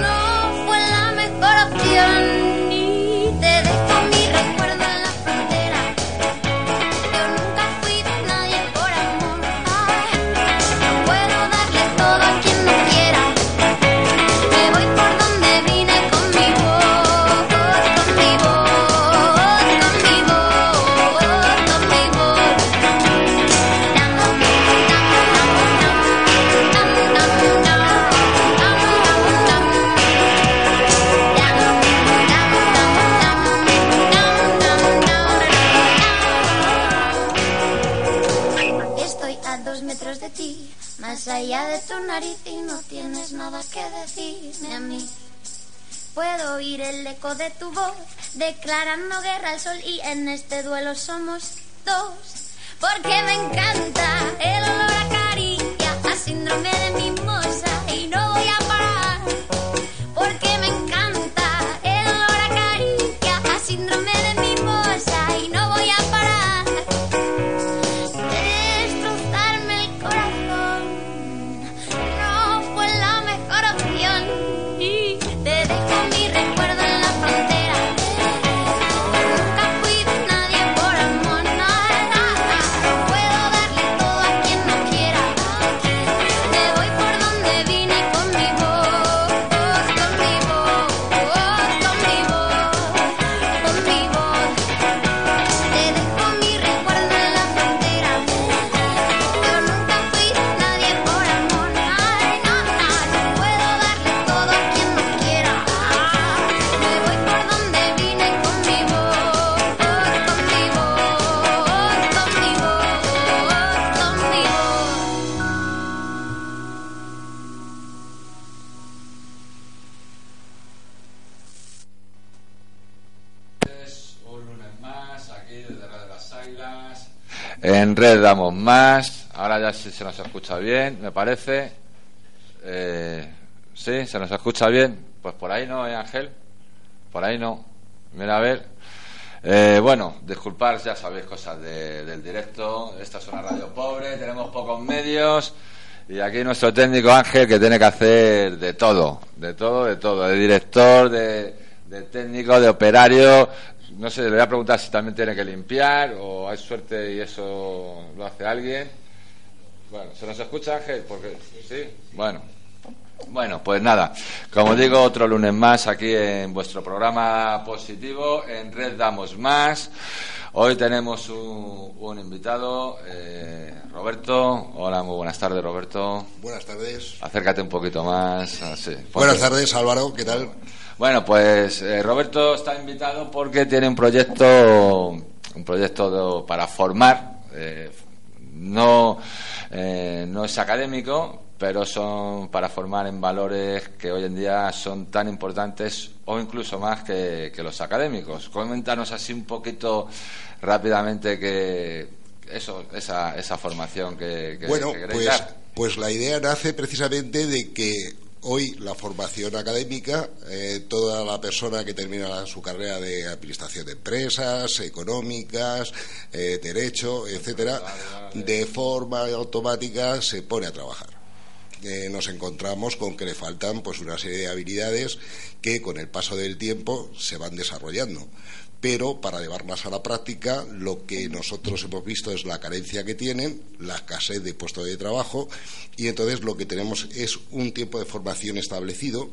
No fue la mejor opción y te dejo allá de tu nariz y no tienes nada que decirme a mí. Puedo oír el eco de tu voz, declarando guerra al sol y en este duelo somos dos. Porque me encanta el olor a caricia, a síndrome de mimosa bien, me parece. Eh, sí, se nos escucha bien. Pues por ahí no, ¿eh, Ángel? Por ahí no. Mira, a ver. Eh, bueno, disculpar, ya sabéis cosas de- del directo. Esta es una radio pobre, tenemos pocos medios. Y aquí nuestro técnico Ángel que tiene que hacer de todo, de todo, de todo, de director, de, de técnico, de operario. No sé, le voy a preguntar si también tiene que limpiar o hay suerte y eso lo hace alguien. Bueno, ¿se nos escucha Ángel? Porque sí, bueno. Bueno, pues nada, como digo, otro lunes más aquí en vuestro programa positivo, en Red Damos Más. Hoy tenemos un, un invitado, eh, Roberto. Hola, muy buenas tardes, Roberto. Buenas tardes. Acércate un poquito más. así. Buenas tardes, Álvaro. ¿Qué tal? Bueno, pues eh, Roberto está invitado porque tiene un proyecto, un proyecto de- para formar. eh, no, eh, no es académico, pero son para formar en valores que hoy en día son tan importantes o incluso más que, que los académicos. Coméntanos así un poquito rápidamente que eso, esa, esa formación que, que- bueno, pues, dar. pues la idea nace precisamente de que hoy la formación académica, eh, toda la persona que termina su carrera de administración de empresas, económicas, eh, derecho, etcétera, de forma automática se pone a trabajar. Eh, nos encontramos con que le faltan pues una serie de habilidades que con el paso del tiempo se van desarrollando. Pero para llevarlas a la práctica, lo que nosotros hemos visto es la carencia que tienen, la escasez de puestos de trabajo, y entonces lo que tenemos es un tiempo de formación establecido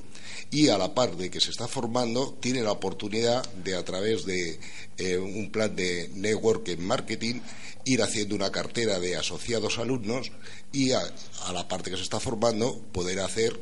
y a la par de que se está formando, tiene la oportunidad de a través de eh, un plan de network marketing ir haciendo una cartera de asociados alumnos y a, a la parte que se está formando poder hacer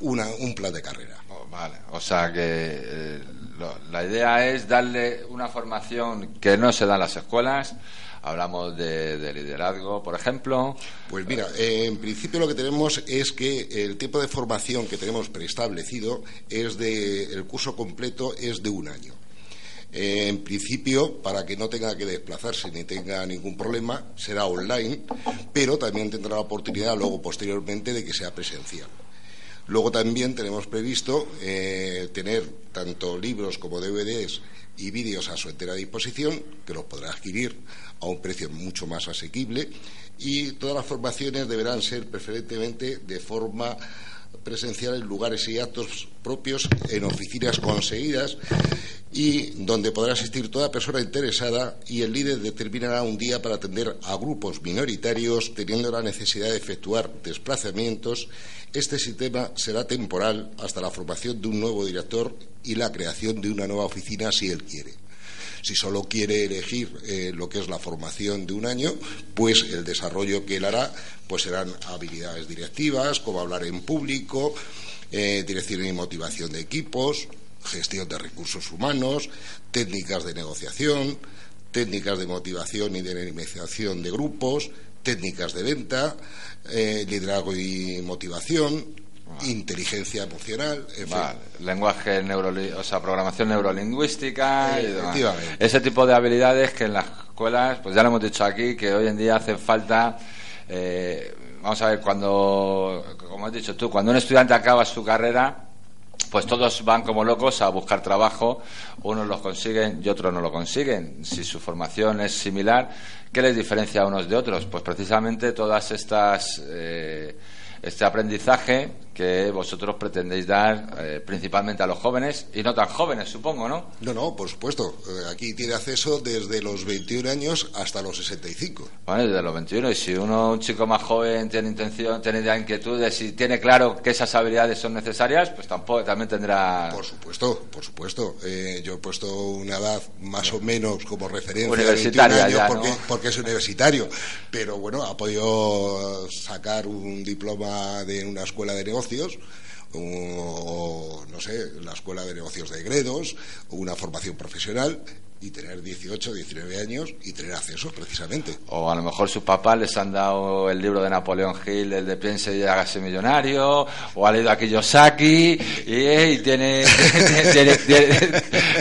una, un plan de carrera. Oh, Vale, o sea que eh, lo- la idea es darle una formación que no se da en las escuelas hablamos de, liderazgo, por ejemplo. Pues mira, en principio lo que tenemos es que el tiempo de formación que tenemos preestablecido es de el curso completo es de un año. en principio, para que no tenga que desplazarse ni tenga ningún problema, será online, pero también tendrá la oportunidad luego posteriormente de que sea presencial. Luego también tenemos previsto eh, tener tanto libros como DVDs y vídeos a su entera disposición, que los podrá adquirir a un precio mucho más asequible y todas las formaciones deberán ser preferentemente de forma presencial en lugares y actos propios, en oficinas conseguidas y donde podrá asistir toda persona interesada y el líder determinará un día para atender a grupos minoritarios teniendo la necesidad de efectuar desplazamientos. Este sistema será temporal hasta la formación de un nuevo director y la creación de una nueva oficina si él quiere. Si solo quiere elegir eh, lo que es la formación de un año, pues el desarrollo que él hará pues serán habilidades directivas, como hablar en público, eh, dirección y motivación de equipos, gestión de recursos humanos, técnicas de negociación, técnicas de motivación y de dinamización de grupos, técnicas de venta, eh, liderazgo y motivación, inteligencia emocional, lenguaje neuro, o sea, programación neurolingüística, ese tipo de habilidades que en las escuelas, pues ya lo hemos dicho aquí, que hoy en día hacen falta. Eh, vamos a ver, cuando, como has dicho tú, cuando un estudiante acaba su carrera, pues todos van como locos a buscar trabajo, unos los consiguen y otros no lo consiguen. Si su formación es similar, ¿qué les diferencia a unos de otros? Pues precisamente todas estas eh, este aprendizaje que vosotros pretendéis dar eh, principalmente a los jóvenes y no tan jóvenes, supongo, ¿no? No, no, por supuesto. Eh, aquí tiene acceso desde los 21 años hasta los 65. Bueno, desde los 21. Y si uno, un chico más joven, tiene intención, tiene ya inquietudes y tiene claro que esas habilidades son necesarias, pues tampoco también tendrá. Por supuesto, por supuesto. Eh, yo he puesto una edad más o menos como referencia. Universitaria, porque, porque es universitario. Pero bueno, ha podido sacar un diploma de una escuela de negocios o, no sé, la Escuela de Negocios de Gredos, una formación profesional y tener 18, 19 años y tener acceso precisamente. O a lo mejor sus papás les han dado el libro de Napoleón Hill, el de Piense y hágase millonario, o ha leído a Kiyosaki y, tiene,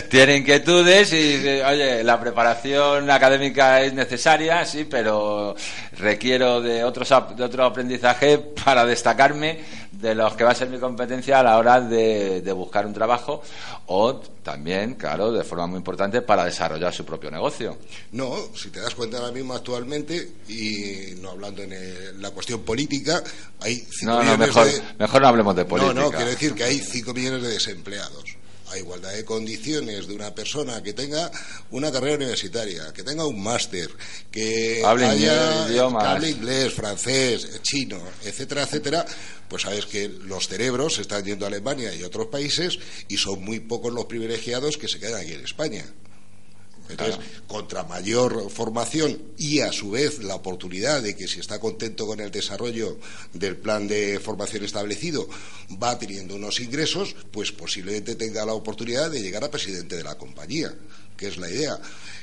tiene, inquietudes y oye, la preparación académica es necesaria, sí, pero requiero de, otros, de otro aprendizaje para destacarme de los que va a ser mi competencia a la hora de, buscar un trabajo o también, claro, de forma muy importante para desarrollar su propio negocio. No, si te das cuenta ahora mismo actualmente, y no hablando en la cuestión política, hay 5 no, no, mejor, mejor no hablemos de política. No, no, quiero decir que hay 5 millones de desempleados a igualdad de condiciones de una persona que tenga una carrera universitaria, que tenga un máster, que hable, haya, hable inglés, francés, chino, etcétera, etcétera, pues sabes que los cerebros están yendo a Alemania y otros países y son muy pocos los privilegiados que se quedan aquí en España. Entonces, contra mayor formación y a su vez la oportunidad de que si está contento con el desarrollo del plan de formación establecido va teniendo unos ingresos, pues posiblemente tenga la oportunidad de llegar a presidente de la compañía, que es la idea.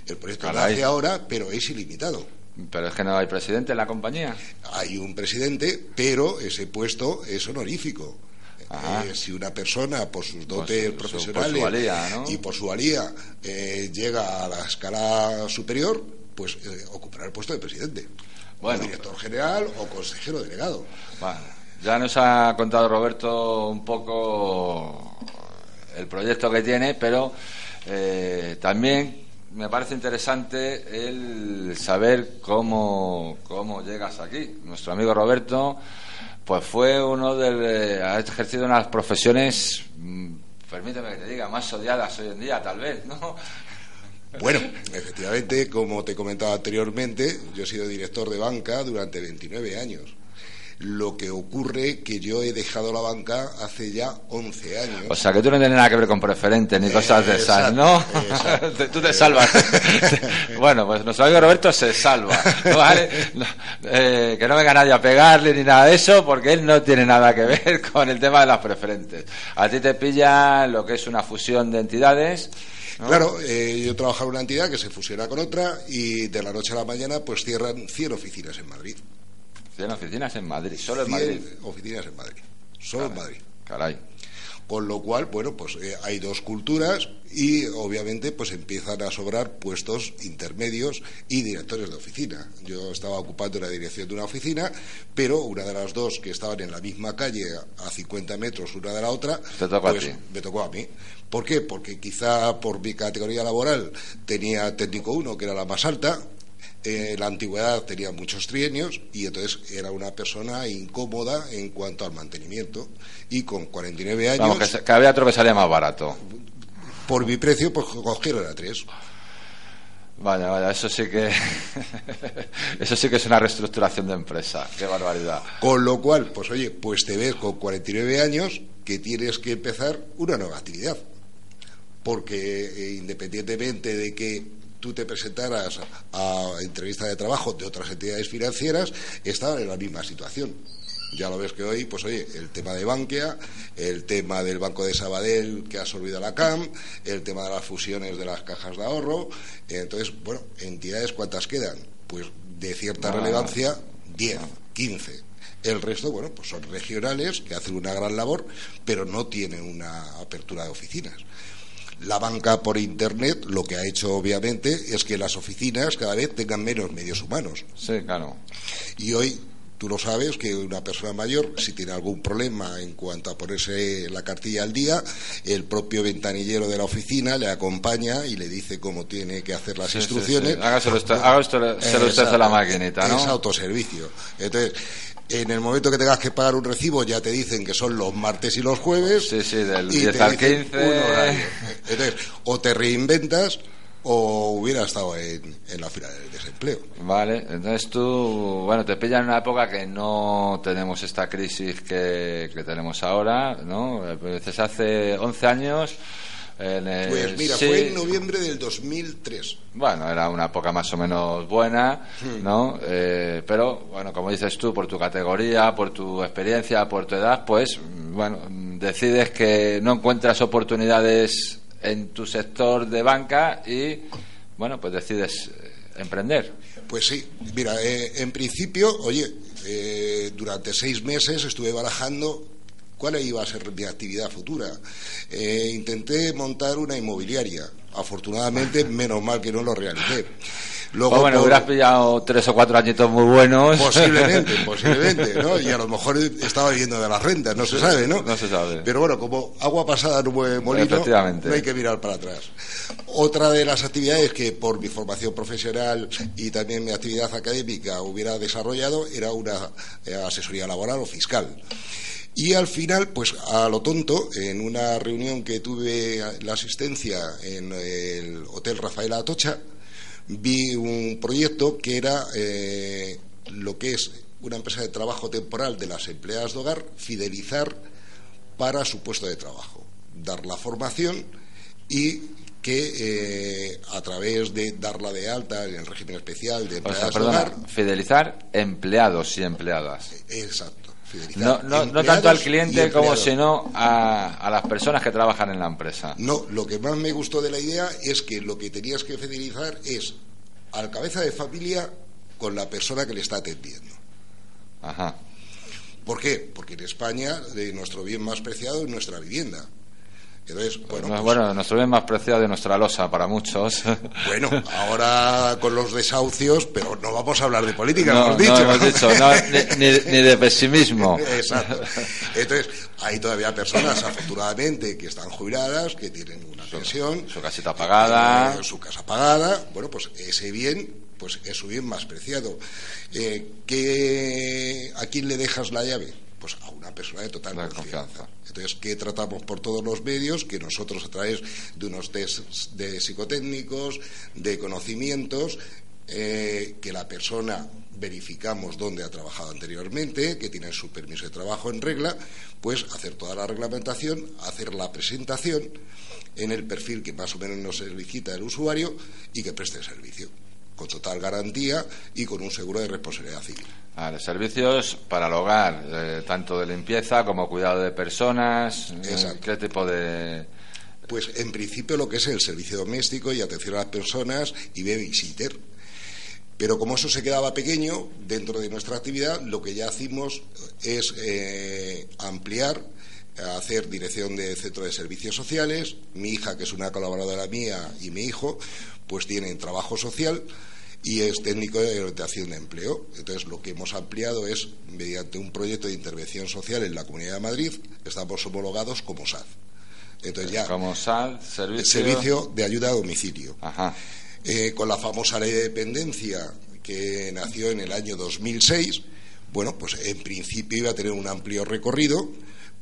El proyecto nace ahora, pero es ilimitado. Pero es que no hay presidente en la compañía. Hay un presidente, pero ese puesto es honorífico. Eh, si una persona, por sus dotes profesionales y por su valía, eh, llega a la escala superior, pues eh, ocupará el puesto de presidente. Bueno. director general o consejero delegado. ya nos ha contado Roberto un poco el proyecto que tiene, pero también me parece interesante el saber cómo, cómo llegas aquí. Nuestro amigo Roberto pues fue uno de ha ejercido unas profesiones mm, permíteme que te diga más odiadas hoy en día tal vez no bueno, efectivamente, como te he comentado anteriormente, yo he sido director de banca durante 29 años. Lo que ocurre que yo he dejado la banca hace ya 11 años. O sea, que tú no tienes nada que ver con preferentes ni cosas de esas, ¿no? tú te salvas. bueno, pues nuestro amigo Roberto se salva. ¿vale? Eh, que no venga nadie a pegarle ni nada de eso, porque él no tiene nada que ver con el tema de las preferentes. A ti te pilla lo que es una fusión de entidades Claro, eh, yo trabajaba en una entidad que se fusiona con otra y de la noche a la mañana pues cierran 100 oficinas en Madrid. 100 oficinas en Madrid, solo en 100 Madrid. oficinas en Madrid, solo en Madrid. Caray. Con lo cual, bueno, pues eh, hay dos culturas y obviamente pues empiezan a sobrar puestos intermedios y directores de oficina. Yo estaba ocupando la dirección de una oficina, pero una de las dos que estaban en la misma calle a 50 metros una de la otra, Te tocó a pues ti. me tocó a mí. ¿Por qué? Porque quizá por mi categoría laboral tenía técnico 1, que era la más alta, eh, la antigüedad tenía muchos trienios y entonces era una persona incómoda en cuanto al mantenimiento y con 49 años Vamos, que, había otro que salía más barato. por mi precio pues cogieron a tres Vaya, vaya, eso sí que. eso sí que es una reestructuración de empresa. Qué barbaridad. con lo cual pues oye pues te ves con 49 años que tienes que empezar una nueva actividad porque eh, independientemente de que tú te presentaras a entrevistas de trabajo de otras entidades financieras estaban en la misma situación ya lo ves que hoy, pues oye, el tema de Bankia, el tema del Banco de Sabadell que ha absorbido a la CAM, el tema de las fusiones de las cajas de ahorro. Entonces, bueno, entidades, ¿cuántas quedan? Pues de cierta Ah. relevancia, 10, 15. El resto, bueno, pues son regionales que hacen una gran labor, pero no tienen una apertura de oficinas. La banca por Internet lo que ha hecho, obviamente, es que las oficinas cada vez tengan menos medios humanos. Sí, claro. Y hoy tú lo sabes que una persona mayor, si tiene algún problema en cuanto a ponerse la cartilla al día, el propio ventanillero de la oficina le acompaña y le dice cómo tiene que hacer las Sí, sí, instrucciones. sí. Hágaselo usted- hágaselo usted a la maquinita, ¿no? Es autoservicio. Entonces, en el momento que tengas que pagar un recibo, ya te dicen que son los martes y los jueves. Sí, sí, del y 10 te al dicen 15. un horario. Entonces, o te reinventas o hubiera estado en, en la fila del desempleo. Vale, entonces tú, bueno, te pilla en una época que no tenemos esta crisis que, que tenemos ahora, ¿no? Eh, pues Dices, hace 11 años. en el- Pues mira, sí, fue en noviembre del 2003. Bueno, era una época más o menos buena, Hmm. ¿no? Eh, pero, bueno, como dices tú, por tu categoría, por tu experiencia, por tu edad, pues, bueno, decides que no encuentras oportunidades en tu sector de banca y, bueno, pues decides eh, emprender. Pues sí, mira, eh, en principio, oye, eh, durante seis meses estuve barajando cuál iba a ser mi actividad futura. Eh, intenté montar una inmobiliaria. Afortunadamente, menos mal que no lo realicé. Luego, Pues bueno, por- hubieras pillado tres o cuatro añitos muy buenos. Posiblemente, posiblemente, ¿no? Y a lo mejor estaba viviendo de las rentas, no se sabe, ¿no? No se sabe. Pero bueno, como agua pasada no mueve molino, no hay que mirar para atrás. Otra de las actividades que por mi formación profesional y también mi actividad académica hubiera desarrollado era una eh, asesoría laboral o fiscal. Y al final, pues a lo tonto, en una reunión que tuve la asistencia en el Hotel Rafael Atocha, vi un proyecto que era eh, lo que es una empresa de trabajo temporal de las empleadas de hogar, fidelizar para su puesto de trabajo, dar la formación y que eh, a través de darla de alta en el régimen especial de O empleadas de hogar, fidelizar empleados y empleadas. exacto, No, no, tanto al cliente como sino a, a las personas que trabajan en la empresa. No, lo que más me gustó de la idea es que lo que tenías que fidelizar es al cabeza de familia con la persona que le está atendiendo. Ajá. ¿Por qué? Porque en España eh, nuestro bien más preciado es nuestra vivienda. Entonces, bueno, Bueno, pues, nuestro bien más preciado de nuestra losa para muchos. bueno, ahora con los desahucios, pero no vamos a hablar de política, no, hemos dicho. no hemos dicho, no, ni, ni- ni de pesimismo. Exacto. Entonces, hay todavía personas, afortunadamente, que están jubiladas, que tienen una pensión. Su casita pagada. eh, su casa pagada. Bueno, pues ese bien, pues es su bien más preciado. Eh, ¿qué- ¿A quién le dejas la llave? Pues a una persona de total De confianza. Entonces, ¿qué tratamos por todos los medios? Que nosotros a través de unos test de psicotécnicos, de conocimientos, eh, que la persona verificamos dónde ha trabajado anteriormente, que tiene su permiso de trabajo en regla, pues hacer toda la reglamentación, hacer la presentación en el perfil que más o menos nos solicita el usuario y que preste el servicio, con total garantía y con un seguro de responsabilidad civil. Vale, servicios para el hogar, eh, tanto de limpieza como cuidado de personas. eh, Exacto. ¿Qué tipo de, Pues en principio lo que es el servicio doméstico y atención a las personas y babysitter. Pero como eso se quedaba pequeño dentro de nuestra actividad, lo que ya hacemos es eh, ampliar, hacer dirección de centro de servicios sociales. Mi hija, que es una colaboradora mía, y mi hijo, pues tienen trabajo social y es técnico de orientación de empleo. Entonces, lo que hemos ampliado es, mediante un proyecto de intervención social en la Comunidad de Madrid, estamos homologados como SAD. Entonces ya. Como SAD, servicio... servicio de ayuda a domicilio. Eh, con la famosa ley de dependencia que nació en el año 2006, bueno, pues en principio iba a tener un amplio recorrido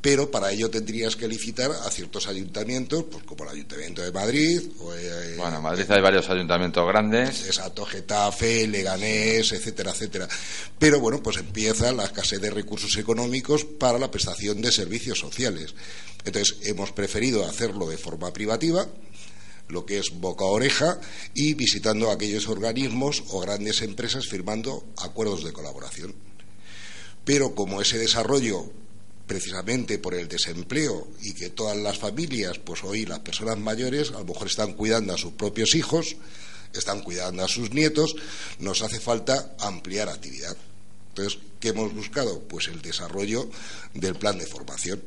pero para ello tendrías que licitar a ciertos ayuntamientos, pues como el Ayuntamiento de Madrid. Eh, bueno, en Madrid hay varios ayuntamientos grandes. Exacto, Getafe, Leganés, etcétera, etcétera. Pero bueno, pues empieza la escasez de recursos económicos para la prestación de servicios sociales. Entonces, hemos preferido hacerlo de forma privativa, lo que es boca a oreja, y visitando aquellos organismos o grandes empresas firmando acuerdos de colaboración. Pero como ese desarrollo precisamente por el desempleo y que todas las familias, pues hoy las personas mayores a lo mejor están cuidando a sus propios hijos, están cuidando a sus nietos, nos hace falta ampliar actividad. Entonces, ¿qué hemos buscado? Pues el desarrollo del plan de formación.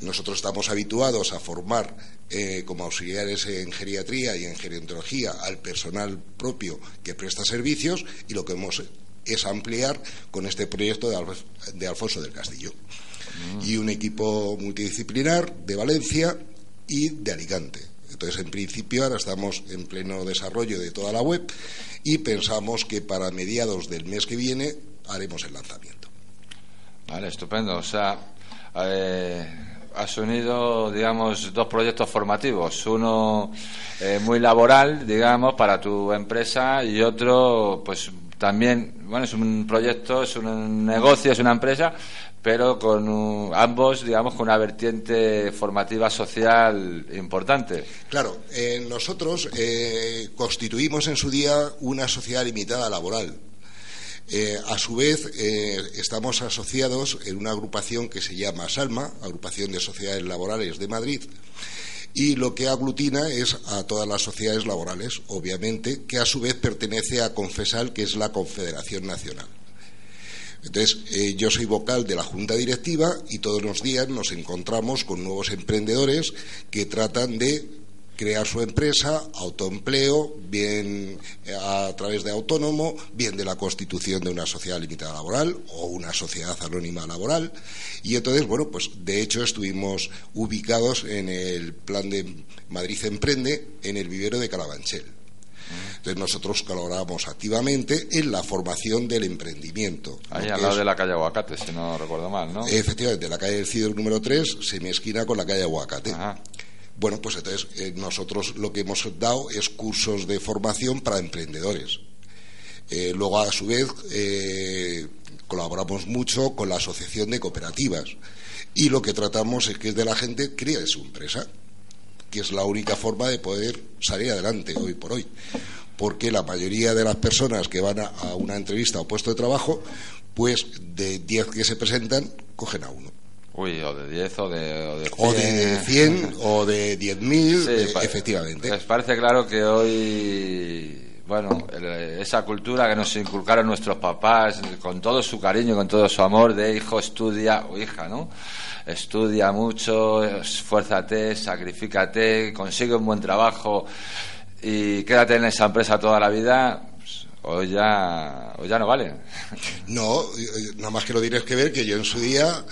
Nosotros estamos habituados a formar eh, como auxiliares en geriatría y en gerontología al personal propio que presta servicios y lo que hemos es ampliar con este proyecto de Alfonso del Castillo y un equipo multidisciplinar de Valencia y de Alicante. Entonces, en principio, ahora estamos en pleno desarrollo de toda la web y pensamos que para mediados del mes que viene haremos el lanzamiento. Vale, estupendo. O sea, eh, has unido, digamos, dos proyectos formativos. Uno eh, muy laboral, digamos, para tu empresa y otro, pues también, bueno, es un proyecto, es un negocio, es una empresa, pero con ambos, digamos, con una vertiente formativa social importante. Claro, eh, nosotros eh, constituimos en su día una sociedad limitada laboral. Eh, a su vez, estamos asociados en una agrupación que se llama SALMA, Agrupación de Sociedades Laborales de Madrid, y lo que aglutina es a todas las sociedades laborales, obviamente, que a su vez pertenece a Confesal, que es la Confederación Nacional. Entonces, eh, yo soy vocal de la Junta Directiva y todos los días nos encontramos con nuevos emprendedores que tratan de crear su empresa, autoempleo, bien eh, a través de autónomo, bien de la constitución de una sociedad limitada laboral o una sociedad anónima laboral. Y entonces, bueno, pues de hecho estuvimos ubicados en el plan de Madrid Emprende en el vivero de Calabanchel. Entonces nosotros colaboramos activamente en la formación del emprendimiento. Ahí al lado de la calle Aguacate, si no recuerdo mal, ¿no? Efectivamente, la calle del Cidro número 3, semi-esquina con la calle Aguacate. Bueno, pues entonces eh, nosotros lo que hemos dado es cursos de formación para emprendedores. Eh, luego, a su vez, eh, colaboramos mucho con la Asociación de Cooperativas y lo que tratamos es que de la gente crea su empresa, que es la única forma de poder salir adelante hoy por hoy. Porque la mayoría de las personas que van a, a una entrevista o puesto de trabajo, pues de 10 que se presentan, cogen a uno. Uy, o de 10 o de, o de 100. o de 10.000, eh, efectivamente. Les parece claro que hoy, bueno, esa cultura que nos inculcaron nuestros papás con todo su cariño, con todo su amor de hijo estudia o hija, ¿no? Estudia mucho, esfuérzate, sacrifícate, consigue un buen trabajo y quédate en esa empresa toda la vida, pues, hoy ya, ya no vale. No, nada más que lo tienes que ver que yo en su día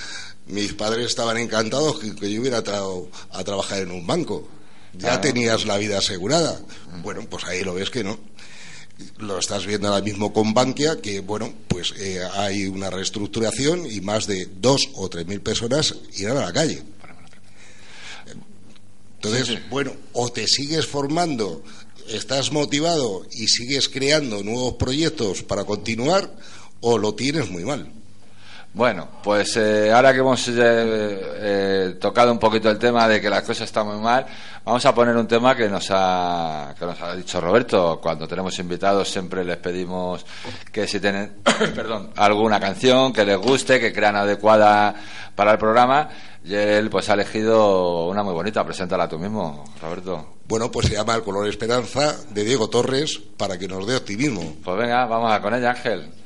mis padres estaban encantados que, yo hubiera entrado a trabajar en un banco. Ya tenías la vida asegurada. Bueno, pues ahí lo ves que no. Lo estás viendo ahora mismo con Bankia, que bueno, pues eh, hay una reestructuración y más de dos o tres mil personas irán a la calle. Entonces, bueno, o te sigues formando, estás motivado y sigues creando nuevos proyectos para continuar, o lo tienes muy mal. Bueno, pues eh, ahora que hemos eh, eh, tocado un poquito el tema de que las cosas están muy mal, vamos a poner un tema que nos ha, que nos ha dicho Roberto. Cuando tenemos invitados siempre les pedimos que si tienen perdón, alguna canción que les guste, que crean adecuada para el programa. Y él pues ha elegido una muy bonita. Preséntala tú mismo, Roberto. Bueno, pues se llama El color esperanza de Diego Torres para que nos dé optimismo. Pues venga, vamos a con ella, Ángel.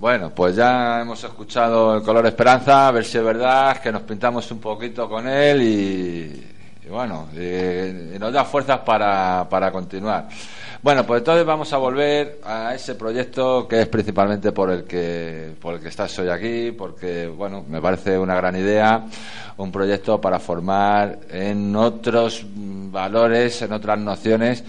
Bueno, pues ya hemos escuchado el color esperanza, a ver si es verdad que nos pintamos un poquito con él y, bueno, y, nos da fuerzas para, para continuar. Bueno, pues entonces vamos a volver a ese proyecto que es principalmente por el que por el que estás hoy aquí, porque bueno, me parece una gran idea, un proyecto para formar en otros valores, en otras nociones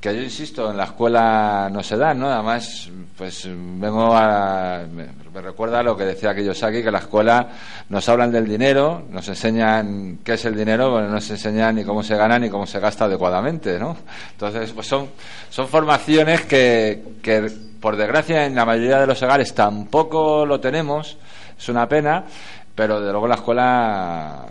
que yo insisto en la escuela no se dan, ¿no? Además, pues vengo a me, recuerda lo que decía Kiyosaki que la escuela nos hablan del dinero, nos enseñan qué es el dinero, pero no nos enseñan ni cómo se gana ni cómo se gasta adecuadamente, ¿no? Entonces, pues son son formaciones que, que por desgracia en la mayoría de los hogares tampoco lo tenemos, es una pena, pero de luego la escuela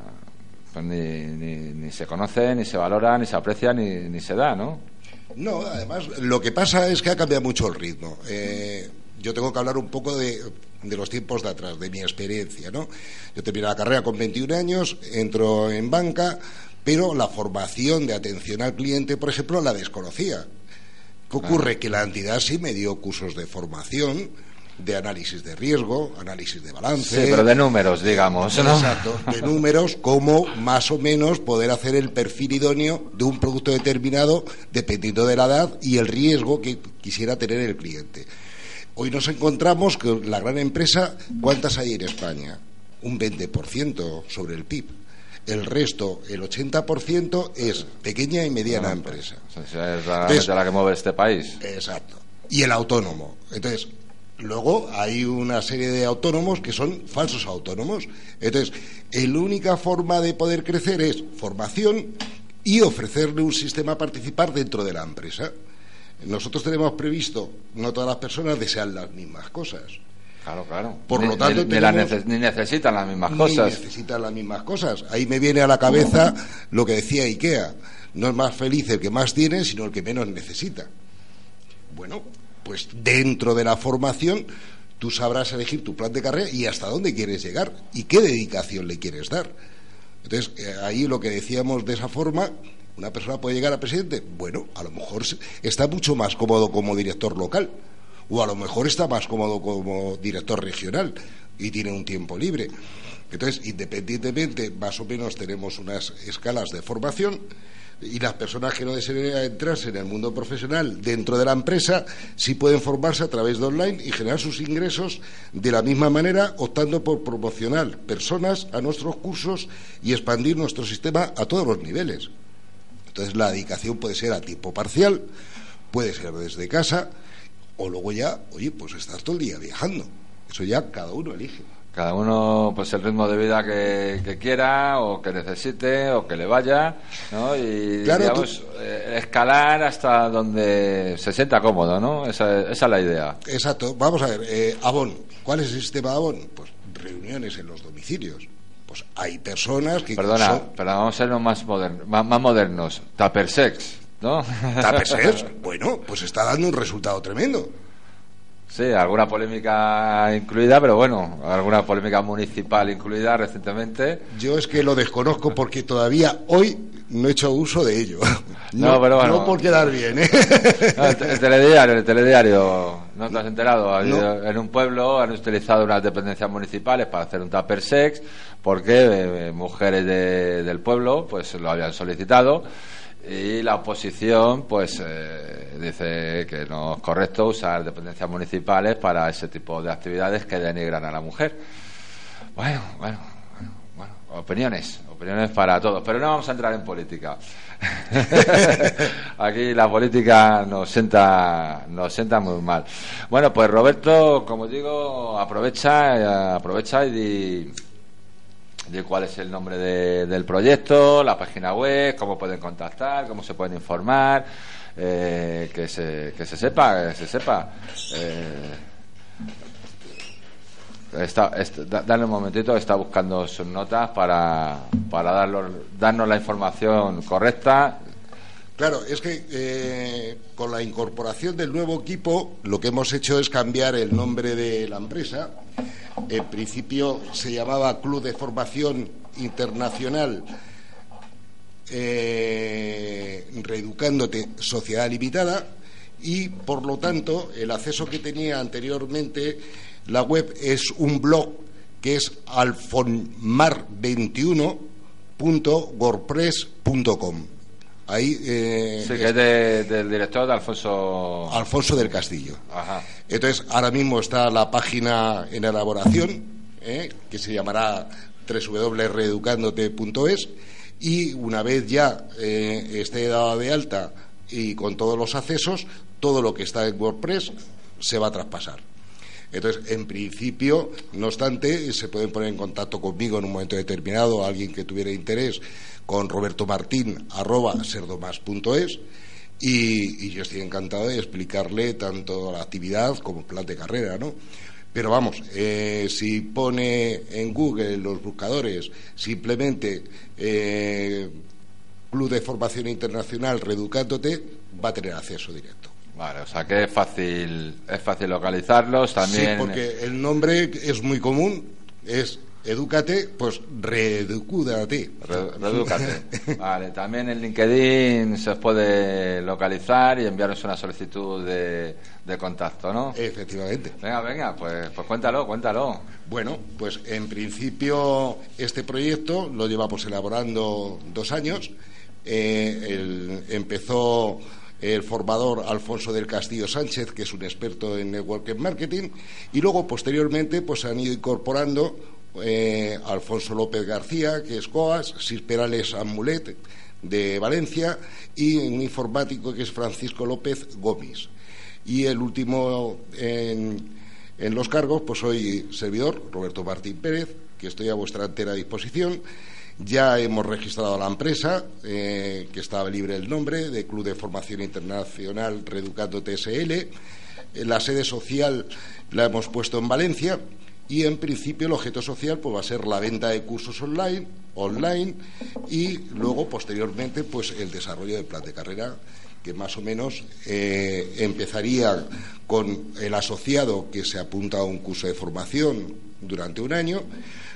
pues ni, ni, ni se conoce, ni se valora, ni se aprecia, ni, ni se da, ¿no? No, además, lo que pasa es que ha cambiado mucho el ritmo. Eh, yo tengo que hablar un poco de, de, los tiempos de atrás, de mi experiencia, ¿no? Yo terminé la carrera con 21 años, entro en banca, pero la formación de atención al cliente, por ejemplo, la desconocía. ¿Qué ocurre? Que la entidad sí me dio cursos de formación, de análisis de riesgo, análisis de balance. Sí, pero de números, digamos, ¿no? Exacto, de números, cómo más o menos poder hacer el perfil idóneo de un producto determinado dependiendo de la edad y el riesgo que quisiera tener el cliente. Hoy nos encontramos que la gran empresa, ¿cuántas hay en España? Un 20% sobre el PIB. El resto, el 80%, es pequeña y mediana Bueno, pues, empresa. sea, es Entonces- la que mueve este país. Exacto. Y el autónomo. Entonces, luego hay una serie de autónomos que son falsos autónomos. Entonces, la única forma de poder crecer es formación y ofrecerle un sistema a participar dentro de la empresa. Nosotros tenemos previsto, no todas las personas desean las mismas cosas. Claro, claro. Por Ni- lo tanto, ni, ni nece- ni necesitan las mismas Ni cosas. necesitan las mismas cosas. Ahí me viene a la cabeza lo que decía Ikea. No es más feliz el que más tiene, sino el que menos necesita. Bueno, pues dentro de la formación tú sabrás elegir tu plan de carrera y hasta dónde quieres llegar y qué dedicación le quieres dar. Entonces, eh, ahí lo que decíamos de esa forma, una persona puede llegar a presidente. Bueno, a lo mejor está mucho más cómodo como director local o a lo mejor está más cómodo como director regional y tiene un tiempo libre. Entonces, independientemente, más o menos tenemos unas escalas de formación y las personas que no deseen entrarse en el mundo profesional dentro de la empresa sí pueden formarse a través de online y generar sus ingresos de la misma manera, optando por promocionar personas a nuestros cursos y expandir nuestro sistema a todos los niveles. Entonces, la dedicación puede ser a tiempo parcial, puede ser desde casa, o luego ya, oye, pues estar todo el día viajando. Eso ya cada uno elige. Cada uno, pues el ritmo de vida que, que quiera, o que necesite, o que le vaya, ¿no? Y, Claro, digamos, eh, escalar hasta donde se sienta cómodo, ¿no? Esa, esa es la idea. Exacto. Vamos a ver, eh, Avon. ¿Cuál es el sistema de Avon? Pues reuniones en los domicilios. Pues hay personas que Perdona, son pero vamos a ser más, modernos, más, más modernos. Tupper sex, ¿no? tapesers. bueno, pues está dando un resultado tremendo. Sí, alguna polémica incluida, pero bueno, alguna polémica municipal incluida recientemente. Yo es que lo desconozco porque todavía hoy no he hecho uso de ello. No, pero bueno. no por quedar bien, ¿eh? No, el, te- el telediario, el telediario, ¿no te has enterado? No. En un pueblo han utilizado unas dependencias municipales para hacer un tupper sex porque eh, mujeres de- del pueblo pues lo habían solicitado y la oposición pues eh, dice que no es correcto usar dependencias municipales para ese tipo de actividades que denigran a la mujer. Bueno, bueno, bueno, bueno, opiniones, opiniones para todos, pero no vamos a entrar en política. Aquí la política nos sienta, nos sienta muy mal. Bueno, pues Roberto, como digo, aprovecha, eh, aprovecha y di cuál es el nombre de- del proyecto, la página web, cómo pueden contactar, cómo se pueden informar, eh, que se, que se sepa, que se sepa. Eh, Está, est- da- dale un momentito, está buscando sus notas para, para darnos la información correcta. Claro, es que eh, con la incorporación del nuevo equipo lo que hemos hecho es cambiar el nombre de la empresa. En principio se llamaba Club de Formación Internacional eh, Reeducándote Sociedad Limitada y por lo tanto el acceso que tenía anteriormente la web es un blog que es alfonmar21 wordpress.com. Ahí eh, Sí, que es de- del director de Alfonso. Alfonso del Castillo. Ajá. Entonces, ahora mismo está la página en elaboración, ¿eh? que se llamará www.reeducandote.es, y una vez ya eh, esté dada de alta y con todos los accesos, todo lo que está en WordPress se va a traspasar. Entonces, en principio, no obstante, se pueden poner en contacto conmigo en un momento determinado, alguien que tuviera interés, con Roberto Martín, arroba serdomas.es, y, y yo estoy encantado de explicarle tanto la actividad como el plan de carrera, ¿no? Pero vamos, eh, si pone en Google los buscadores simplemente eh, Club de Formación Internacional Reeducándote, va a tener acceso directo. Vale, o sea que es fácil, es fácil localizarlos también. Sí, porque el nombre es muy común, es Edúcate, pues reeducúdate. Re- Redúcate. Vale, también en LinkedIn se os puede localizar y enviaros una solicitud de, de contacto, ¿no? Efectivamente. Venga, venga, pues, pues cuéntalo, cuéntalo. Bueno, pues en principio este proyecto lo llevamos elaborando dos años. Eh, el- empezó el formador Alfonso del Castillo Sánchez, que es un experto en network marketing, y luego posteriormente pues han ido incorporando eh, Alfonso López García, que es COAS, Sis Perales Amulet de Valencia y un informático que es Francisco López Gómez. Y el último en, los cargos, pues soy servidor, Roberto Martín Pérez, que estoy a vuestra entera disposición. Ya hemos registrado la empresa, eh, que estaba libre el nombre, de Club de Formación Internacional Reeducando TSL. Eh, La sede social la hemos puesto en Valencia y en principio el objeto social pues va a ser la venta de cursos online, online y luego posteriormente pues el desarrollo del plan de carrera que más o menos eh, empezaría con el asociado que se apunta a un curso de formación durante un año.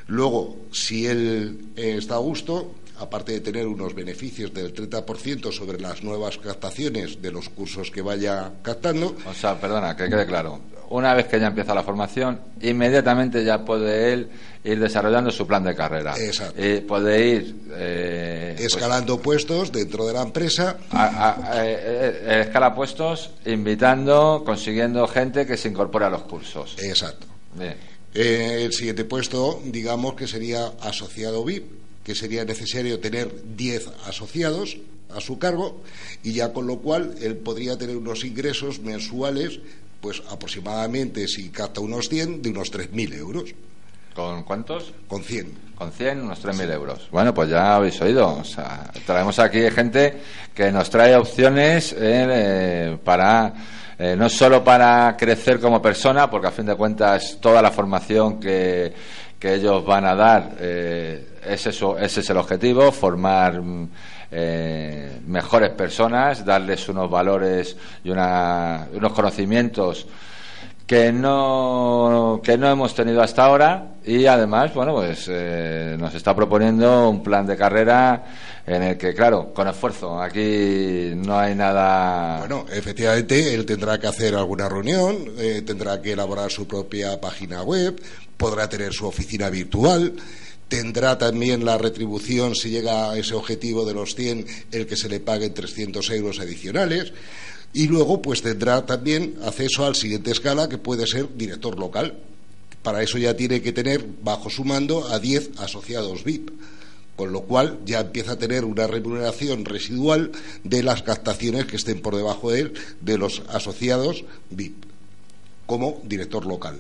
Luego, si él eh, está a gusto, aparte de tener unos beneficios del 30% sobre las nuevas captaciones de los cursos que vaya captando, O sea, perdona, que quede claro. Una vez que ya empieza la formación, inmediatamente ya puede él ir desarrollando su plan de carrera. Exacto. Y puede ir eh, pues, escalando puestos dentro de la empresa, a, eh, eh, escala puestos, invitando, consiguiendo gente que se incorpore a los cursos. exacto. Bien. Eh, el siguiente puesto, digamos que sería asociado VIP, que sería necesario tener 10 asociados a su cargo y ya con lo cual él podría tener unos ingresos mensuales, pues aproximadamente, si capta unos 100, de unos 3.000 euros, ¿Con cuántos? con 100. Con 100, unos 3.000 euros. Bueno, pues ya habéis oído. O sea, traemos aquí gente que nos trae opciones eh, para, eh, no solo para crecer como persona, porque a fin de cuentas toda la formación que, que ellos van a dar, eh, es eso, ese es el objetivo, formar mm, eh, mejores personas, darles unos valores y una- unos conocimientos que no que no hemos tenido hasta ahora. Y además bueno pues eh, nos está proponiendo un plan de carrera en el que claro con esfuerzo. Aquí no hay nada Bueno, efectivamente, él tendrá que hacer alguna reunión, eh, tendrá que elaborar su propia página web, podrá tener su oficina virtual, tendrá también la retribución, si llega a ese objetivo de los 100, el que se le paguen 300 euros adicionales. Y luego, pues tendrá también acceso al siguiente escala, que puede ser director local. Para eso ya tiene que tener bajo su mando a 10 asociados VIP con lo cual ya empieza a tener una remuneración residual de las captaciones que estén por debajo de él de los asociados VIP como director local.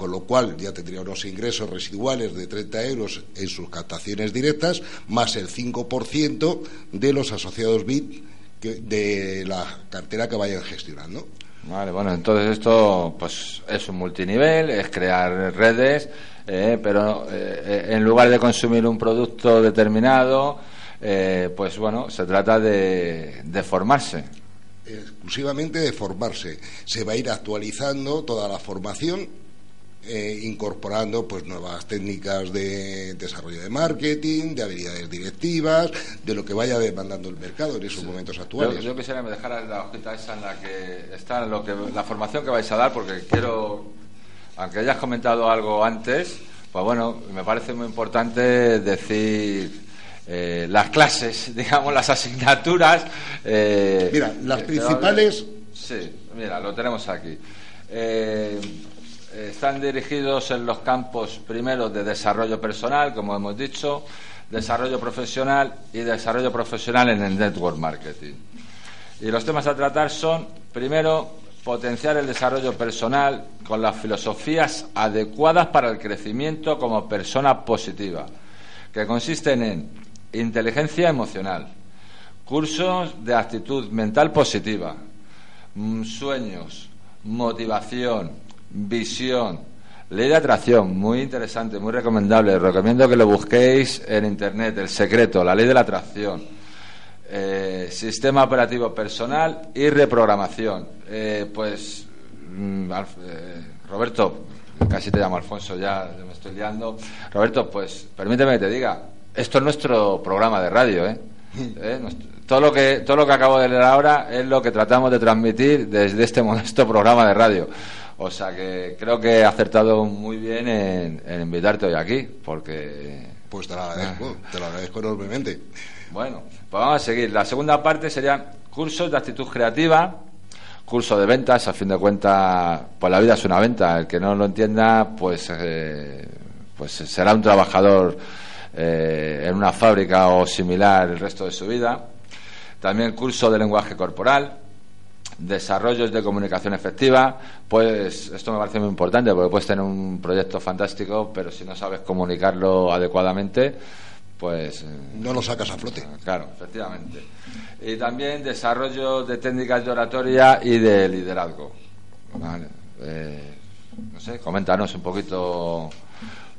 Con lo cual ya tendría unos ingresos residuales de 30 euros en sus captaciones directas, más el 5% de los asociados que- de la cartera que vayan gestionando. Vale, bueno, entonces esto pues es un multinivel, es crear redes, eh, pero eh, eh, en lugar de consumir un producto determinado, eh, pues bueno, se trata de, de formarse. exclusivamente de formarse. Se va a ir actualizando toda la formación, eh, incorporando pues nuevas técnicas de desarrollo de marketing, de habilidades directivas, de lo que vaya demandando el mercado en esos momentos actuales. yo quisiera que me dejaras la hojita esa en la que está lo que, la formación que vais a dar, porque quiero, aunque hayas comentado algo antes, pues bueno, me parece muy importante decir eh, las clases, digamos, las asignaturas. eh, Mira, las principales- Sí, mira, lo tenemos aquí. Eh, están dirigidos en los campos primero de desarrollo personal, como hemos dicho, desarrollo profesional y desarrollo profesional en el network marketing. Y los temas a tratar son, primero, potenciar el desarrollo personal con las filosofías adecuadas para el crecimiento como persona positiva, que consisten en inteligencia emocional, cursos de actitud mental positiva, mm, sueños, motivación, visión, ley de atracción, muy interesante, muy recomendable. Recomiendo que lo busquéis en internet, el secreto, la ley de la atracción eh, sistema operativo personal y reprogramación. Eh, pues, mm, Alf- eh, Roberto, casi te llamo Alfonso, ya me estoy liando. Roberto, pues permíteme que te diga, esto es nuestro programa de radio, ¿eh? ¿Eh? Nuestro- todo, lo que, todo lo que acabo de leer ahora es lo que tratamos de transmitir desde este modesto programa de radio. O sea que creo que he acertado muy bien en, en invitarte hoy aquí, porque Pues te lo agradezco, te lo agradezco enormemente. bueno, pues vamos a seguir. La segunda parte serían cursos de actitud creativa, curso de ventas. A fin de cuentas, pues la vida es una venta. El que no lo entienda, pues, eh, pues será un trabajador eh, en una fábrica o similar el resto de su vida. También curso de lenguaje corporal, desarrollos de comunicación efectiva, pues esto me parece muy importante porque puedes tener un proyecto fantástico, pero si no sabes comunicarlo adecuadamente, pues eh, No lo sacas a flote. Claro, efectivamente. Y también desarrollo de técnicas de oratoria y de liderazgo. Vale. Eh, no sé, coméntanos un poquito.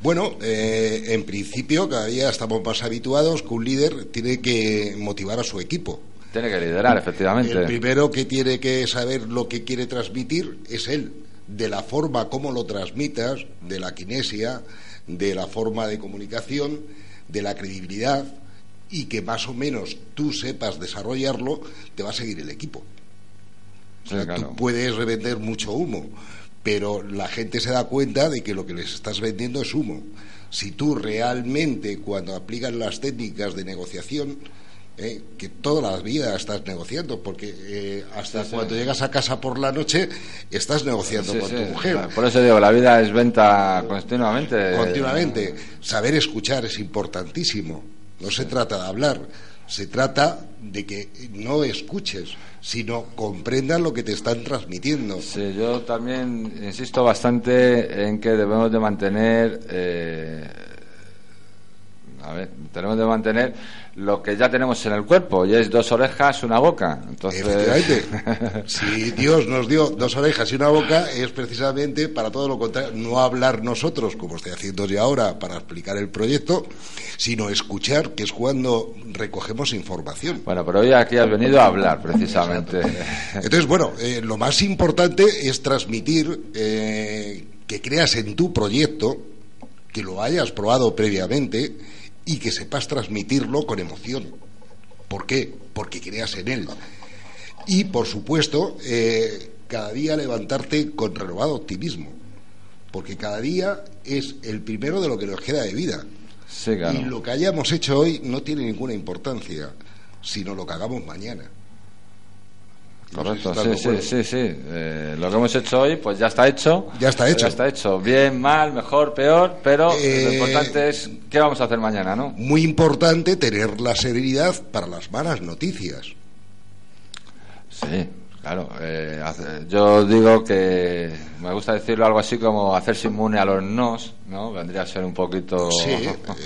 Bueno, eh, en principio cada día estamos más habituados que un líder tiene que motivar a su equipo. Tiene que liderar, efectivamente. El primero que tiene que saber lo que quiere transmitir es él, de la forma como lo transmitas, de la kinesia, de la forma de comunicación, de la credibilidad y que más o menos tú sepas desarrollarlo, te va a seguir el equipo. O sea, claro. Tú puedes revender mucho humo, pero la gente se da cuenta de que lo que les estás vendiendo es humo. Si tú realmente, cuando aplicas las técnicas de negociación, eh, que toda la vida estás negociando, porque eh, hasta Sí, sí. cuando llegas a casa por la noche estás negociando Sí, con tu mujer. Por eso digo, la vida es venta continuamente. Continuamente. Saber escuchar es importantísimo. No se trata de hablar, se trata de que no escuches, sino comprendas lo que te están transmitiendo. Sí, yo también insisto bastante en que debemos de mantener, eh, a ver, tenemos de mantener lo que ya tenemos en el cuerpo y es dos orejas, una boca. Entonces, Efectivamente. Si Dios nos dio dos orejas y una boca, es precisamente para todo lo contrario, no hablar nosotros, como estoy haciendo yo ahora para explicar el proyecto, sino escuchar, que es cuando recogemos información. bueno, pero hoy aquí has venido a hablar precisamente. Entonces, bueno, eh, lo más importante es transmitir eh, que creas en tu proyecto, que lo hayas probado previamente y que sepas transmitirlo con emoción. ¿Por qué? Porque creas en él. Y, por supuesto, eh, cada día levantarte con renovado optimismo, porque cada día es el primero de lo que nos queda de vida. Sí, claro. Y lo que hayamos hecho hoy no tiene ninguna importancia, sino lo que hagamos mañana. No sé si Correcto, sí, sí, sí, sí. Eh, lo que hemos hecho hoy, pues ya está hecho. Ya está hecho. Ya está hecho. Bien, mal, mejor, peor, pero lo Eh, importante es qué vamos a hacer mañana, ¿no? Muy importante tener la serenidad para las malas noticias. Sí, claro. eh, yo digo que me gusta decirlo algo así como hacerse inmune a los nos, ¿no? Vendría a ser un poquito. Sí,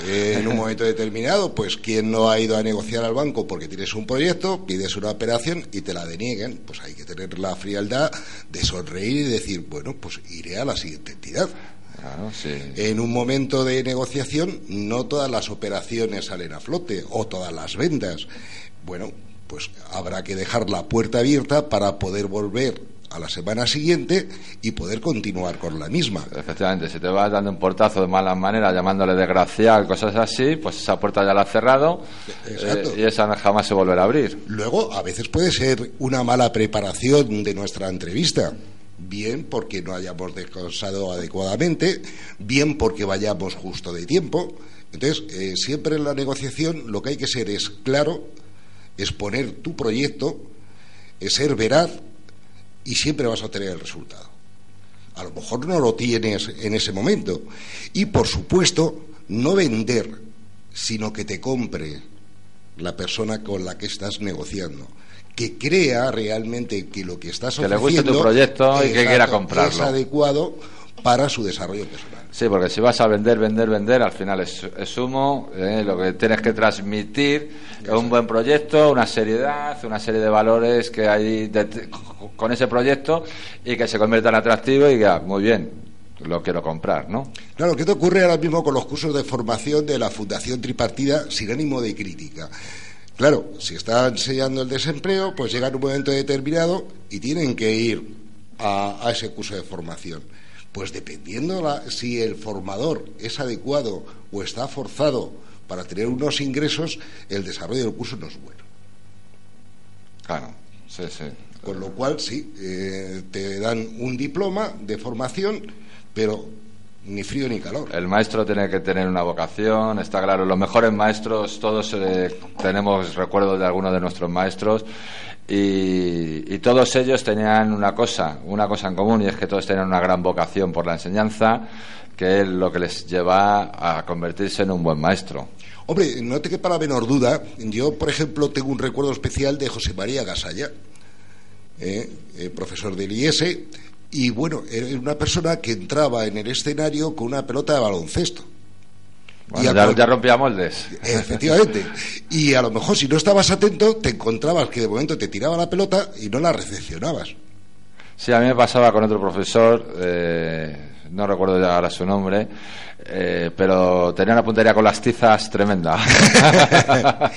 eh, en un momento determinado, pues quien no ha ido a negociar al banco porque tienes un proyecto, pides una operación y te la denieguen, pues hay que tener la frialdad de sonreír y decir, bueno, pues iré a la siguiente entidad. Claro, sí. En un momento de negociación, no todas las operaciones salen a flote o todas las ventas. Bueno, pues habrá que dejar la puerta abierta para poder volver a la semana siguiente y poder continuar con la misma. Efectivamente, si te vas dando un portazo de mala manera, llamándole desgraciado cosas así, pues esa puerta ya la has cerrado Exacto. eh, y esa jamás se volverá a abrir. Luego, a veces puede ser una mala preparación de nuestra entrevista. Bien porque no hayamos descansado adecuadamente, bien porque vayamos justo de tiempo. Entonces, eh, siempre en la negociación lo que hay que ser es claro, exponer tu proyecto, es ser veraz y siempre vas a tener el resultado. A lo mejor no lo tienes en ese momento. Y, por supuesto, no vender, sino que te compre la persona con la que estás negociando. Que crea realmente que lo que estás Que le ofreciendo guste tu proyecto y que quiera comprarlo. es adecuado para su desarrollo personal. Sí, porque si vas a vender, vender, vender, al final es, es humo. ¿eh? Lo que tienes que transmitir es un buen proyecto, una seriedad, una serie de valores que hay de- con ese proyecto y que se convierta en atractivo y que, ah, muy bien, lo quiero comprar, ¿no? Claro, ¿qué te ocurre ahora mismo con los cursos de formación de la Fundación Tripartida sin ánimo de crítica? Claro, si está enseñando el desempleo, pues llega un momento determinado y tienen que ir a, a ese curso de formación. Pues dependiendo la- si el formador es adecuado o está forzado para tener unos ingresos, el desarrollo del curso no es bueno. Claro, sí, sí. Con lo cual, sí, eh, te dan un diploma de formación, pero ni frío ni calor. El maestro tiene que tener una vocación, está claro. Los mejores maestros, todos eh, tenemos recuerdos de algunos de nuestros maestros y, todos ellos tenían una cosa, una cosa en común y es que todos tenían una gran vocación por la enseñanza, que es lo que les lleva a convertirse en un buen maestro. Hombre, no te quepa la menor duda. Yo, por ejemplo, tengo un recuerdo especial de José María Gasalla, eh, eh, profesor del IES, y bueno, era una persona que entraba en el escenario con una pelota de baloncesto. Bueno, Y ya rompía moldes. Efectivamente. Y a lo mejor, si no estabas atento, te encontrabas que de momento te tiraba la pelota y no la recepcionabas. Sí, a mí me pasaba con otro profesor, eh, no recuerdo ya ahora su nombre, eh, pero tenía una puntería con las tizas tremenda.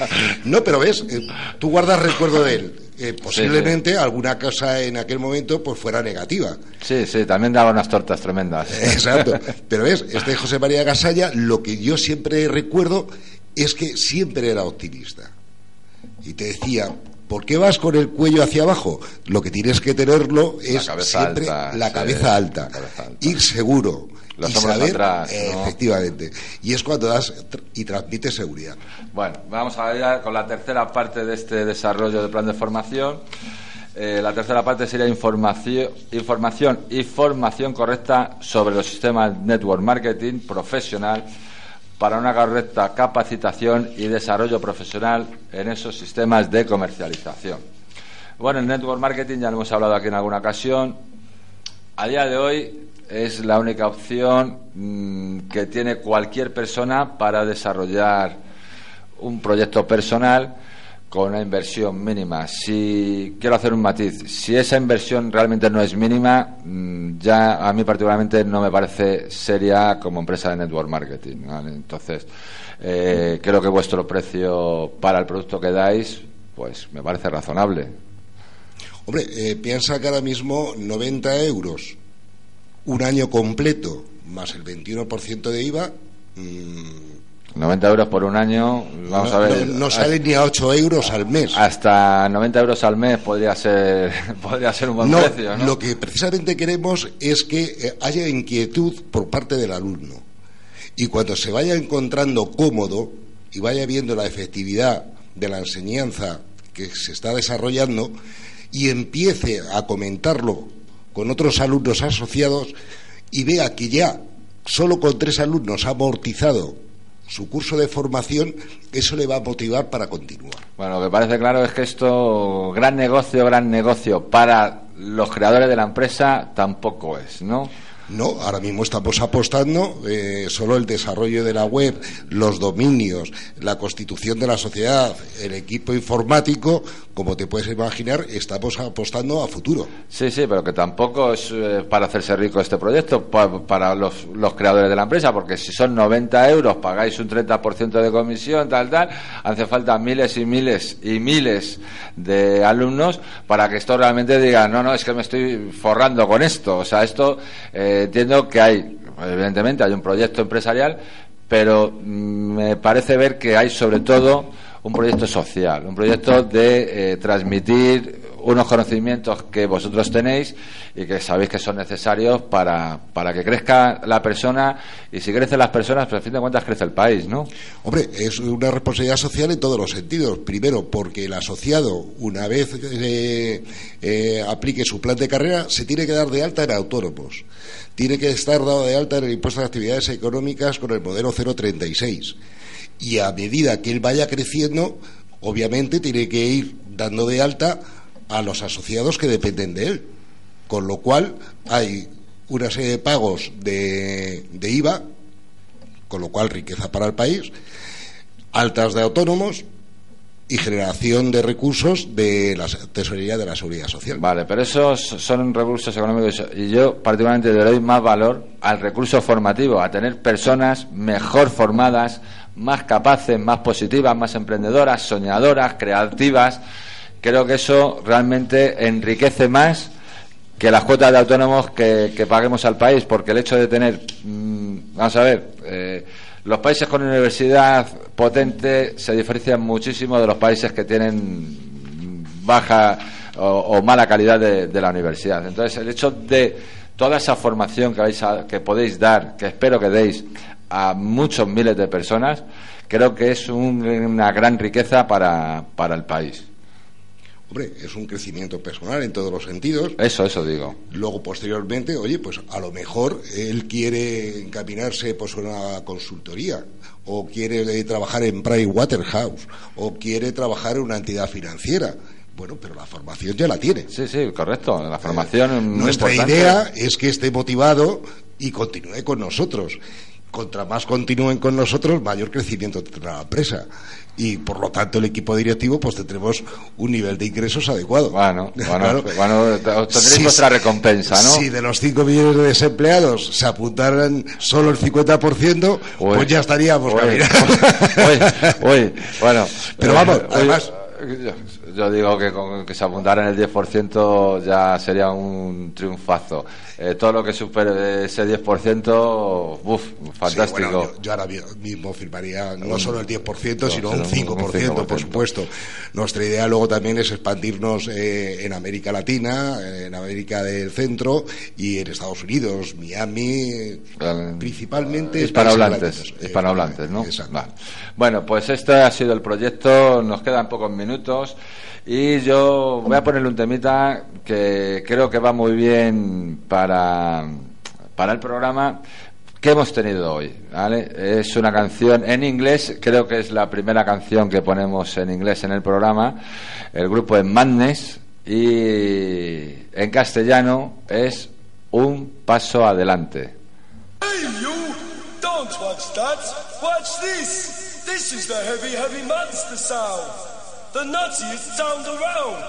No, pero ves, eh, tú guardas recuerdo de él. Eh, posiblemente alguna cosa en aquel momento pues fuera negativa. sí, sí, también daba unas tortas tremendas. Exacto. Pero ves, este José María Gasalla, lo que yo siempre recuerdo es que siempre era optimista. Y te decía, ¿por qué vas con el cuello hacia abajo? Lo que tienes que tenerlo es siempre alta, la sí, cabeza alta, la cabeza alta. ir seguro. Los y hombros saber, atrás, ¿no? efectivamente. Y es cuando das y transmites seguridad. Bueno, vamos a ver con la tercera parte de este desarrollo de plan de formación. Eh, la tercera parte sería información, información y formación correcta sobre los sistemas network marketing profesional para una correcta capacitación y desarrollo profesional en esos sistemas de comercialización. Bueno, el network marketing ya lo hemos hablado aquí en alguna ocasión. A día de hoy es la única opción mm, que tiene cualquier persona para desarrollar un proyecto personal con una inversión mínima. Si quiero hacer un matiz, si esa inversión realmente no es mínima, mm, ya a mí particularmente no me parece seria como empresa de network marketing. Entonces, eh, creo que vuestro precio para el producto que dais, pues me parece razonable. Hombre, eh, piensa que ahora mismo 90 euros, un año completo, más el 21% de IVA, mm, 90 euros por un año, vamos no, a ver. no- no sale ni a 8 euros al mes. Hasta 90 euros al mes podría ser, podría ser un buen No, precio, ¿no? Lo que precisamente queremos es que eh, haya inquietud por parte del alumno. Y cuando se vaya encontrando cómodo y vaya viendo la efectividad de la enseñanza que se está desarrollando y empiece a comentarlo con otros alumnos asociados y vea que ya solo con tres alumnos ha amortizado su curso de formación, eso le va a motivar para continuar. Bueno, lo que parece claro es que esto, gran negocio, gran negocio para los creadores de la empresa, tampoco es, ¿no? No, ahora mismo estamos apostando eh, solo el desarrollo de la web, los dominios, la constitución de la sociedad, el equipo informático, como te puedes imaginar, estamos apostando a futuro. Sí, sí, pero que tampoco es eh, para hacerse rico este proyecto pa- para los, los creadores de la empresa, porque si son 90 euros, pagáis un 30% de comisión, tal, tal, hace falta miles y miles y miles de alumnos para que esto realmente diga, no, no, es que me estoy forrando con esto. O sea, esto eh, entiendo que hay, evidentemente, hay un proyecto empresarial, pero mm, me parece ver que hay sobre todo un proyecto social, un proyecto de eh, transmitir unos conocimientos que vosotros tenéis y que sabéis que son necesarios para, para que crezca la persona y si crecen las personas, pues a fin de cuentas crece el país, ¿no? Hombre, es una responsabilidad social en todos los sentidos. Primero, porque el asociado, una vez eh, eh, aplique su plan de carrera, se tiene que dar de alta en autónomos. Tiene que estar dado de alta en el impuesto de actividades económicas con el modelo 036. Y a medida que él vaya creciendo, obviamente tiene que ir dando de alta a los asociados que dependen de él. Con lo cual hay una serie de pagos de, de IVA, con lo cual riqueza para el país, altas de autónomos y generación de recursos de la tesorería de la seguridad social. Vale, pero esos son recursos económicos y yo particularmente le doy más valor al recurso formativo, a tener personas mejor formadas, más capaces, más positivas, más emprendedoras, soñadoras, creativas. Creo que eso realmente enriquece más que las cuotas de autónomos que, paguemos al país, porque el hecho de tener, mm, vamos a ver, eh, los países con universidad potente se diferencian muchísimo de los países que tienen baja o, o mala calidad de, de la universidad. Entonces, el hecho de toda esa formación que, vais a- que podéis dar, que espero que deis a muchos miles de personas, creo que es un- una gran riqueza para, para el país. Hombre, es un crecimiento personal en todos los sentidos. Eso, eso digo. Luego, posteriormente, oye, pues a lo mejor él quiere encaminarse pues a una consultoría, o quiere eh, trabajar en Price Waterhouse, o quiere trabajar en una entidad financiera. Bueno, pero la formación ya la tiene. Sí, sí, correcto. La formación es muy Nuestra importante. idea es que esté motivado y continúe con nosotros. Contra más continúen con nosotros, mayor crecimiento tendrá la empresa. Y por lo tanto, el equipo directivo, pues tendremos un nivel de ingresos adecuado. Bueno, bueno, Claro. bueno, tendréis Si- vuestra recompensa, ¿no? Si de los 5 millones de desempleados se apuntaran solo el 50%, Uy. pues ya estaríamos Uy, uy, uy, bueno. Pero vamos, además- Yo, digo que con que se apuntaran el 10% ya sería un triunfazo. Eh, todo lo que supere ese 10%, uff, fantástico. Sí, bueno, yo, yo ahora mi- mismo firmaría no solo el 10%, no, sino un un 5%, 5%. por supuesto. Nuestra idea luego también es expandirnos eh, en América Latina, en América del Centro y en Estados Unidos, Miami, eh, Eh, principalmente hispanohablantes, hispanohablantes, ¿no? Exacto. Vale. Bueno, pues este ha sido el proyecto, nos quedan pocos minutos y yo voy a ponerle un temita que creo que va muy bien para, para el programa que hemos tenido hoy, ¿vale? Es una canción en inglés, creo que es la primera canción que ponemos en inglés en el programa, el grupo es Madness y en castellano es Un Paso Adelante. Hey, you! Don't watch that! Watch this! This is the heavy, heavy monster sound! The nuttiest sound around!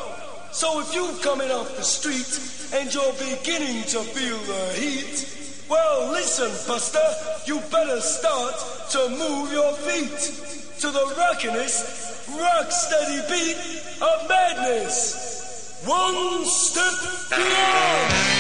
So if you're coming off the street and you're beginning to feel the heat, well, listen, Buster, you better start to move your feet to the rockinest, rock steady beat of madness. One step beyond!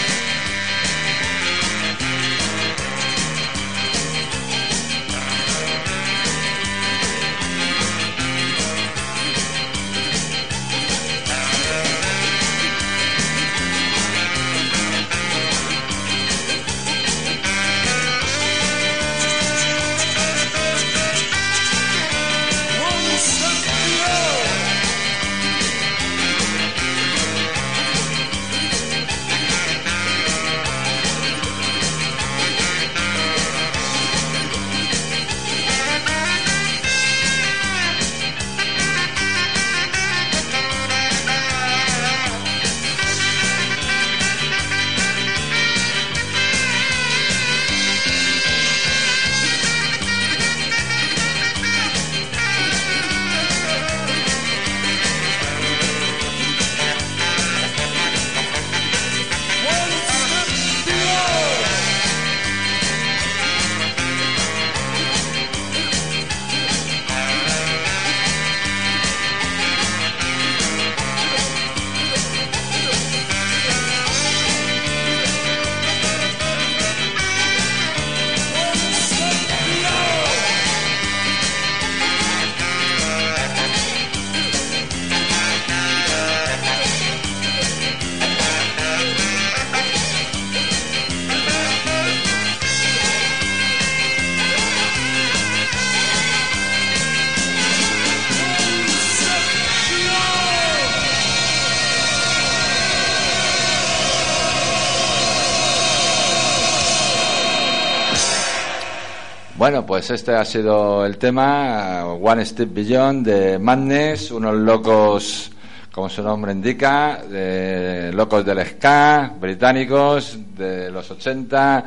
Bueno, pues este ha sido el tema, One Step Beyond de Madness, unos locos, como su nombre indica, de locos del ska, británicos, de los 80,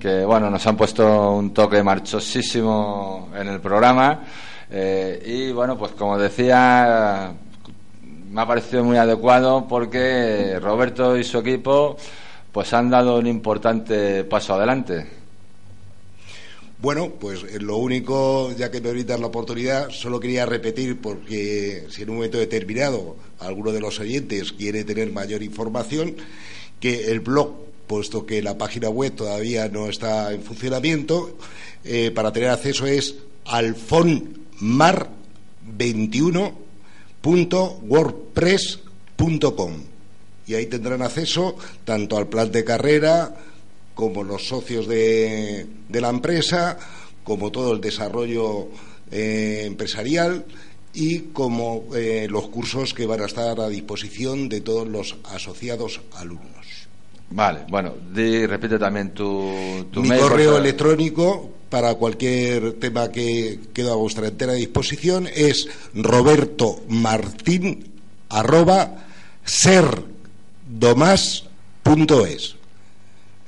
que bueno, nos han puesto un toque marchosísimo en el programa. Eh, y bueno, pues como decía, me ha parecido muy adecuado porque Roberto y su equipo pues han dado un importante paso adelante. Bueno, pues eh, lo único, ya que me brindas la oportunidad, solo quería repetir, porque si en un momento determinado alguno de los oyentes quiere tener mayor información, que el blog, puesto que la página web todavía no está en funcionamiento, eh, para tener acceso es alfonmar21.wordpress.com y ahí tendrán acceso tanto al plan de carrera, como los socios de, de la empresa, como todo el desarrollo eh, empresarial y como eh, los cursos que van a estar a disposición de todos los asociados alumnos. Vale, bueno, di, repite también tu, tu Mi mail, correo electrónico para cualquier tema que quede a vuestra entera disposición es robertomartin arroba serdomas.es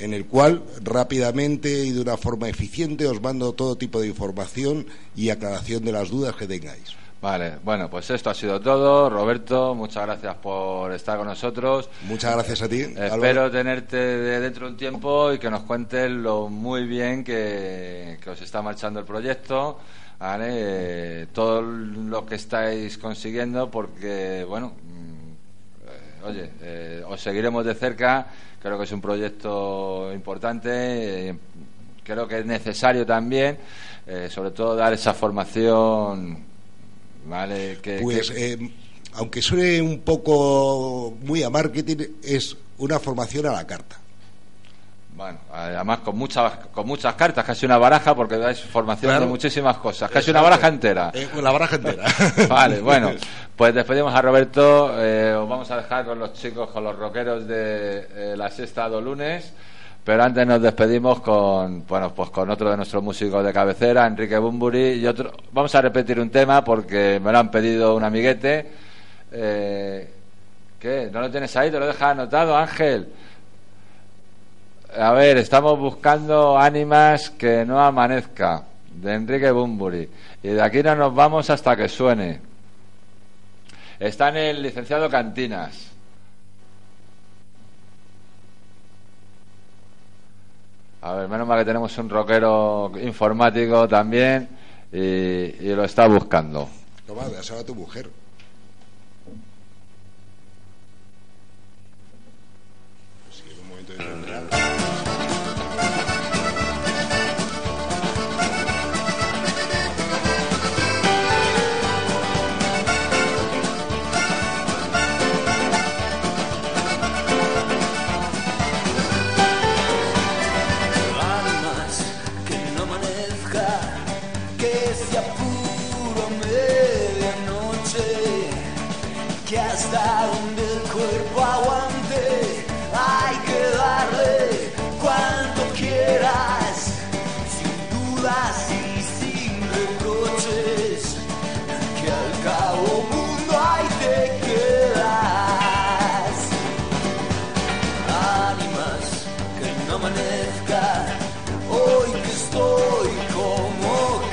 en el cual rápidamente y de una forma eficiente os mando todo tipo de información y aclaración de las dudas que tengáis. Vale, bueno, pues esto ha sido todo. Roberto, muchas gracias por estar con nosotros. Muchas gracias a ti. Espero Álvaro. tenerte de dentro de un tiempo y que nos cuentes lo muy bien que, que os está marchando el proyecto, ¿vale? Eh, todo lo que estáis consiguiendo, porque, bueno, mm, eh, oye, eh, os seguiremos de cerca. Creo que es un proyecto importante. creo que es necesario también, eh, sobre todo, dar esa formación, ¿vale? Que, Pues, eh, aunque suene un poco muy a marketing, es una formación a la carta. Bueno, además con muchas con muchas cartas, casi una baraja, porque dais formación Claro. de muchísimas cosas, casi una baraja entera. Eh, la baraja entera. Vale, bueno, pues despedimos a Roberto, eh, os vamos a dejar con los chicos, con los rockeros de eh, la sexta do lunes, pero antes nos despedimos con, bueno, pues con otro de nuestros músicos de cabecera, Enrique Bumburi, y otro, vamos a repetir un tema porque me lo han pedido un amiguete, eh, ¿qué? ¿No lo tienes ahí? ¿Te lo dejas anotado, Ángel? A ver, estamos buscando ánimas que no amanezca, de Enrique Bumburi. Y de aquí no nos vamos hasta que suene. Está en el licenciado Cantinas. A ver, menos mal que tenemos un rockero informático también y, lo está buscando. Toma, dáselo a tu mujer. Sí, en un momento determinado. Amanezca. Hoy que estoy como